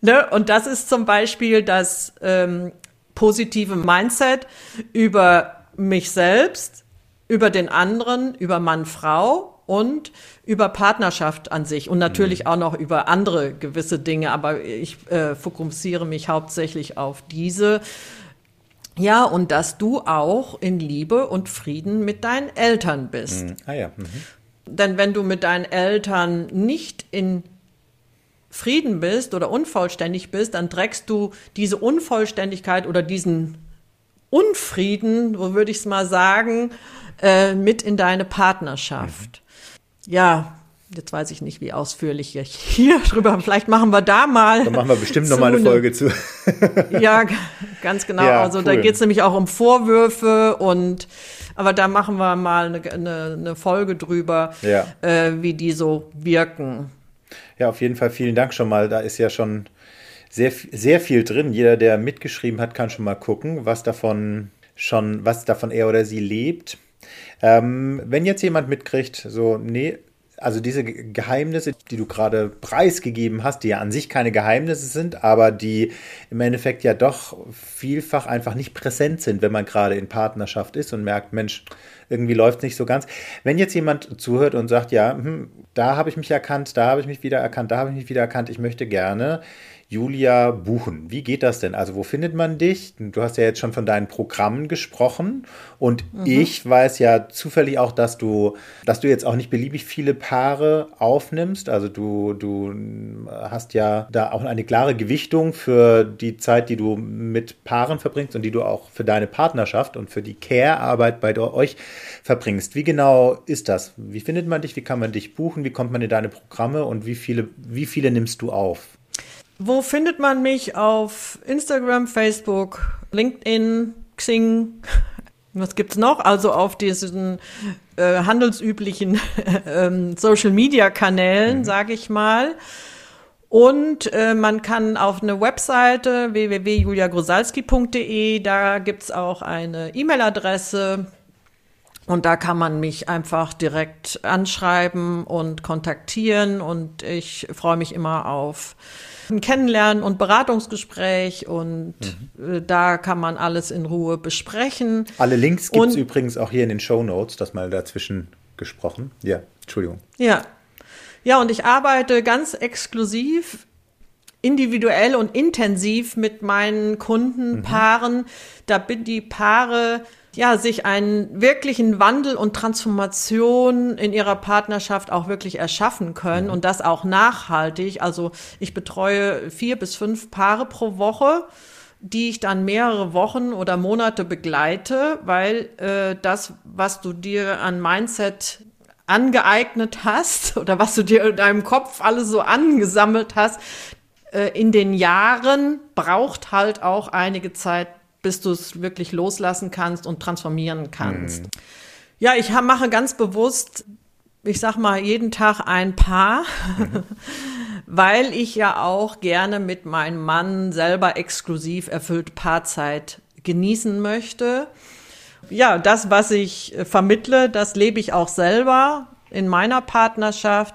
Ne? Und das ist zum Beispiel das ähm, positive Mindset über mich selbst, über den anderen, über Mann, Frau und über Partnerschaft an sich und natürlich mhm. auch noch über andere gewisse Dinge, aber ich äh, fokussiere mich hauptsächlich auf diese. Ja, und dass du auch in Liebe und Frieden mit deinen Eltern bist. Mhm. Ah ja. Mhm. Denn wenn du mit deinen Eltern nicht in Frieden bist oder unvollständig bist, dann trägst du diese Unvollständigkeit oder diesen Unfrieden, wo würde ich es mal sagen, äh, mit in deine Partnerschaft. Mhm. Ja, jetzt weiß ich nicht, wie ausführlich ich hier drüber. Vielleicht machen wir da mal. Da machen wir bestimmt noch mal eine Folge zu. ja, ganz genau. Ja, also cool. da geht es nämlich auch um Vorwürfe und aber da machen wir mal eine, eine, eine Folge drüber, ja. äh, wie die so wirken. Ja, auf jeden Fall vielen Dank schon mal. Da ist ja schon sehr, sehr viel drin. Jeder, der mitgeschrieben hat, kann schon mal gucken, was davon schon, was davon er oder sie lebt. Ähm, wenn jetzt jemand mitkriegt, so, nee, also diese Geheimnisse, die du gerade preisgegeben hast, die ja an sich keine Geheimnisse sind, aber die im Endeffekt ja doch vielfach einfach nicht präsent sind, wenn man gerade in Partnerschaft ist und merkt, Mensch, irgendwie läuft es nicht so ganz. Wenn jetzt jemand zuhört und sagt, ja, hm, da habe ich mich erkannt, da habe ich mich wieder erkannt, da habe ich mich wieder erkannt, ich möchte gerne Julia buchen. Wie geht das denn? Also wo findet man dich? Du hast ja jetzt schon von deinen Programmen gesprochen und mhm. ich weiß ja zufällig auch, dass du, dass du jetzt auch nicht beliebig viele Paare aufnimmst. Also du, du hast ja da auch eine klare Gewichtung für die Zeit, die du mit Paaren verbringst und die du auch für deine Partnerschaft und für die Care-Arbeit bei euch verbringst. Wie genau ist das? Wie findet man dich? Wie kann man dich buchen? Wie kommt man in deine Programme und wie viele, wie viele nimmst du auf? Wo findet man mich? Auf Instagram, Facebook, LinkedIn, Xing. Was gibt's noch? Also auf diesen äh, handelsüblichen äh, Social Media Kanälen, mhm. sage ich mal. Und äh, man kann auf eine Webseite www.juliagrosalski.de, da gibt's auch eine E-Mail-Adresse. Und da kann man mich einfach direkt anschreiben und kontaktieren. Und ich freue mich immer auf ein Kennenlernen und Beratungsgespräch und mhm. Äh, da kann man alles in Ruhe besprechen. Alle Links gibt es übrigens auch hier in den Show Notes, das mal dazwischen gesprochen. Ja, Entschuldigung. Ja. Ja, und ich arbeite ganz exklusiv individuell und intensiv mit meinen Kundenpaaren. Mhm. Da bin die Paare ja, sich einen wirklichen Wandel und Transformation in ihrer Partnerschaft auch wirklich erschaffen können mhm. und das auch nachhaltig. Also ich betreue vier bis fünf Paare pro Woche die ich dann mehrere Wochen oder Monate begleite, weil äh, das, was du dir an Mindset angeeignet hast oder was du dir in deinem Kopf alles so angesammelt hast, äh, in den Jahren braucht halt auch einige Zeit, bis du es wirklich loslassen kannst und transformieren kannst. Mhm. Ja, ich mache ganz bewusst, ich sag mal, jeden Tag ein Paar, mhm. weil ich ja auch gerne mit meinem Mann selber exklusiv erfüllt Paarzeit genießen möchte. Ja, das, was ich vermittle, das lebe ich auch selber in meiner Partnerschaft.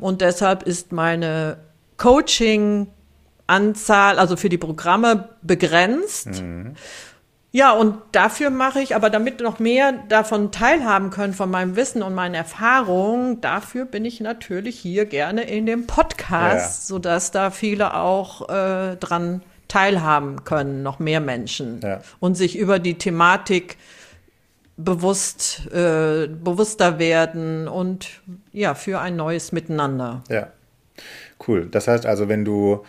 Und deshalb ist meine Coaching Anzahl, also für die Programme begrenzt. Mhm. Ja, und dafür mache ich, aber damit noch mehr davon teilhaben können, von meinem Wissen und meinen Erfahrungen, dafür bin ich natürlich hier gerne in dem Podcast, ja. sodass da viele auch äh, dran teilhaben können, noch mehr Menschen ja. und sich über die Thematik bewusst, äh, bewusster werden und ja, für ein neues Miteinander. Ja, cool. Das heißt also, wenn du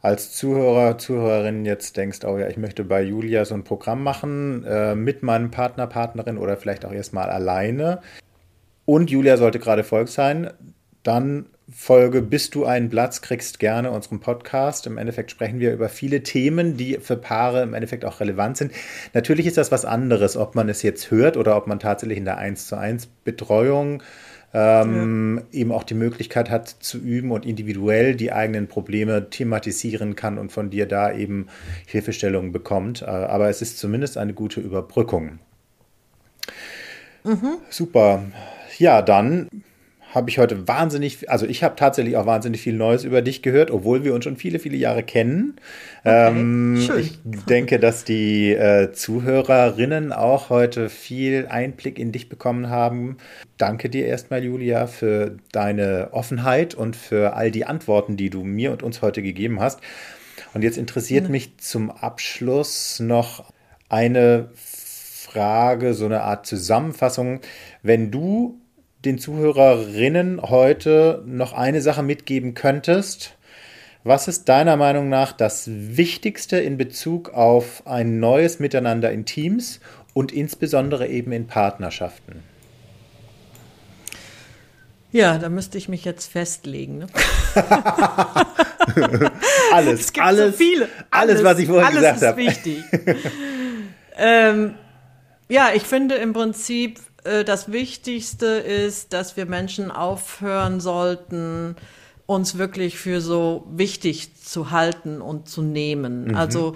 als Zuhörer, Zuhörerin jetzt denkst, oh ja, ich möchte bei Julia so ein Programm machen äh, mit meinem Partner, Partnerin oder vielleicht auch erstmal alleine und Julia sollte gerade Volk sein, dann Folge Bist du einen Platz, kriegst gerne unseren Podcast. Im Endeffekt sprechen wir über viele Themen, die für Paare im Endeffekt auch relevant sind. Natürlich ist das was anderes, ob man es jetzt hört oder ob man tatsächlich in der 1 zu 1 Betreuung ähm, ja. eben auch die Möglichkeit hat zu üben und individuell die eigenen Probleme thematisieren kann und von dir da eben Hilfestellungen bekommt. Äh, aber es ist zumindest eine gute Überbrückung. Mhm. Super. Ja, dann habe ich heute wahnsinnig, also ich habe tatsächlich auch wahnsinnig viel Neues über dich gehört, obwohl wir uns schon viele, viele Jahre kennen. Okay, ähm, ich denke, dass die äh, Zuhörerinnen auch heute viel Einblick in dich bekommen haben. Danke dir erstmal, Julia, für deine Offenheit und für all die Antworten, die du mir und uns heute gegeben hast. Und jetzt interessiert ja. mich zum Abschluss noch eine Frage, so eine Art Zusammenfassung. Wenn du den Zuhörerinnen heute noch eine Sache mitgeben könntest. Was ist deiner Meinung nach das Wichtigste in Bezug auf ein neues Miteinander in Teams und insbesondere eben in Partnerschaften? Ja, da müsste ich mich jetzt festlegen. Ne? alles, es gibt alles, so viele. Alles, alles, was ich vorhin gesagt habe. Alles ist wichtig. ähm, ja, ich finde im Prinzip das Wichtigste ist, dass wir Menschen aufhören sollten, uns wirklich für so wichtig zu halten und zu nehmen. Mhm. Also,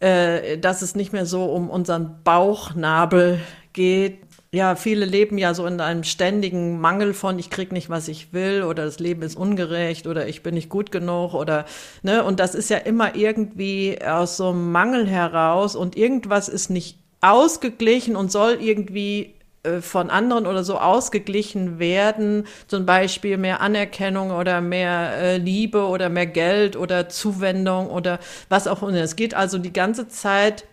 äh, dass es nicht mehr so um unseren Bauchnabel geht. Ja, viele leben ja so in einem ständigen Mangel von ich krieg nicht, was ich will oder das Leben ist ungerecht oder ich bin nicht gut genug oder ne und das ist ja immer irgendwie aus so einem Mangel heraus und irgendwas ist nicht ausgeglichen und soll irgendwie äh, von anderen oder so ausgeglichen werden, zum Beispiel mehr Anerkennung oder mehr äh, Liebe oder mehr Geld oder Zuwendung oder was auch immer. Es geht also die ganze Zeit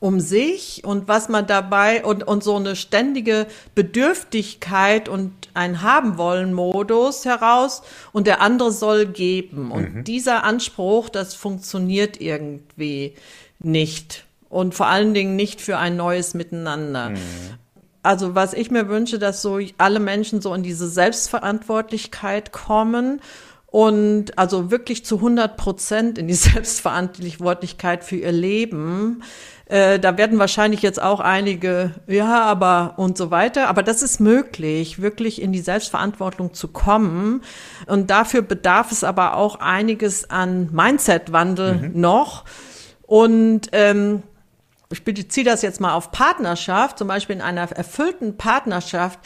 um sich und was man dabei und, und so eine ständige Bedürftigkeit und ein haben wollen Modus heraus und der andere soll geben. Und mhm. dieser Anspruch, das funktioniert irgendwie nicht. Und vor allen Dingen nicht für ein neues Miteinander. Mhm also was ich mir wünsche, dass so alle Menschen so in diese Selbstverantwortlichkeit kommen und also wirklich zu 100 Prozent in die Selbstverantwortlichkeit für ihr Leben. Äh, da werden wahrscheinlich jetzt auch einige, ja, aber und so weiter. Aber das ist möglich, wirklich in die Selbstverantwortung zu kommen. Und dafür bedarf es aber auch einiges an Mindset-Wandel mhm. noch. Und ähm, ich beziehe das jetzt mal auf Partnerschaft, zum Beispiel in einer erfüllten Partnerschaft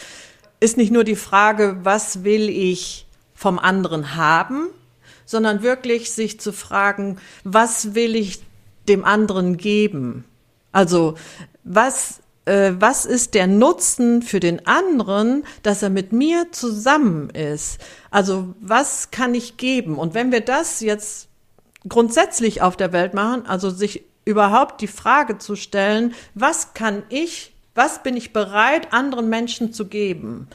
ist nicht nur die Frage, was will ich vom anderen haben, sondern wirklich sich zu fragen, was will ich dem anderen geben? Also was äh, was ist der Nutzen für den anderen, dass er mit mir zusammen ist? Also was kann ich geben? Und wenn wir das jetzt grundsätzlich auf der Welt machen, also sich überhaupt die Frage zu stellen, was kann ich, was bin ich bereit, anderen Menschen zu geben?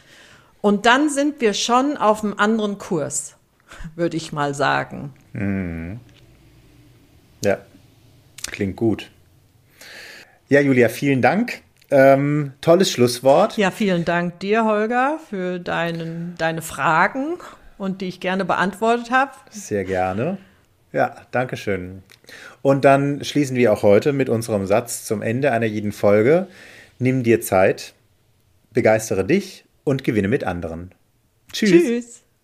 Und dann sind wir schon auf einem anderen Kurs, würde ich mal sagen. Mhm. Ja, klingt gut. Ja, Julia, vielen Dank. Ähm, tolles Schlusswort. Ja, vielen Dank dir, Holger, für deinen, deine Fragen und die ich gerne beantwortet habe. Sehr gerne. Ja, danke schön. Und dann schließen wir auch heute mit unserem Satz zum Ende einer jeden Folge. Nimm dir Zeit, begeistere dich und gewinne mit anderen. Tschüss. Tschüss.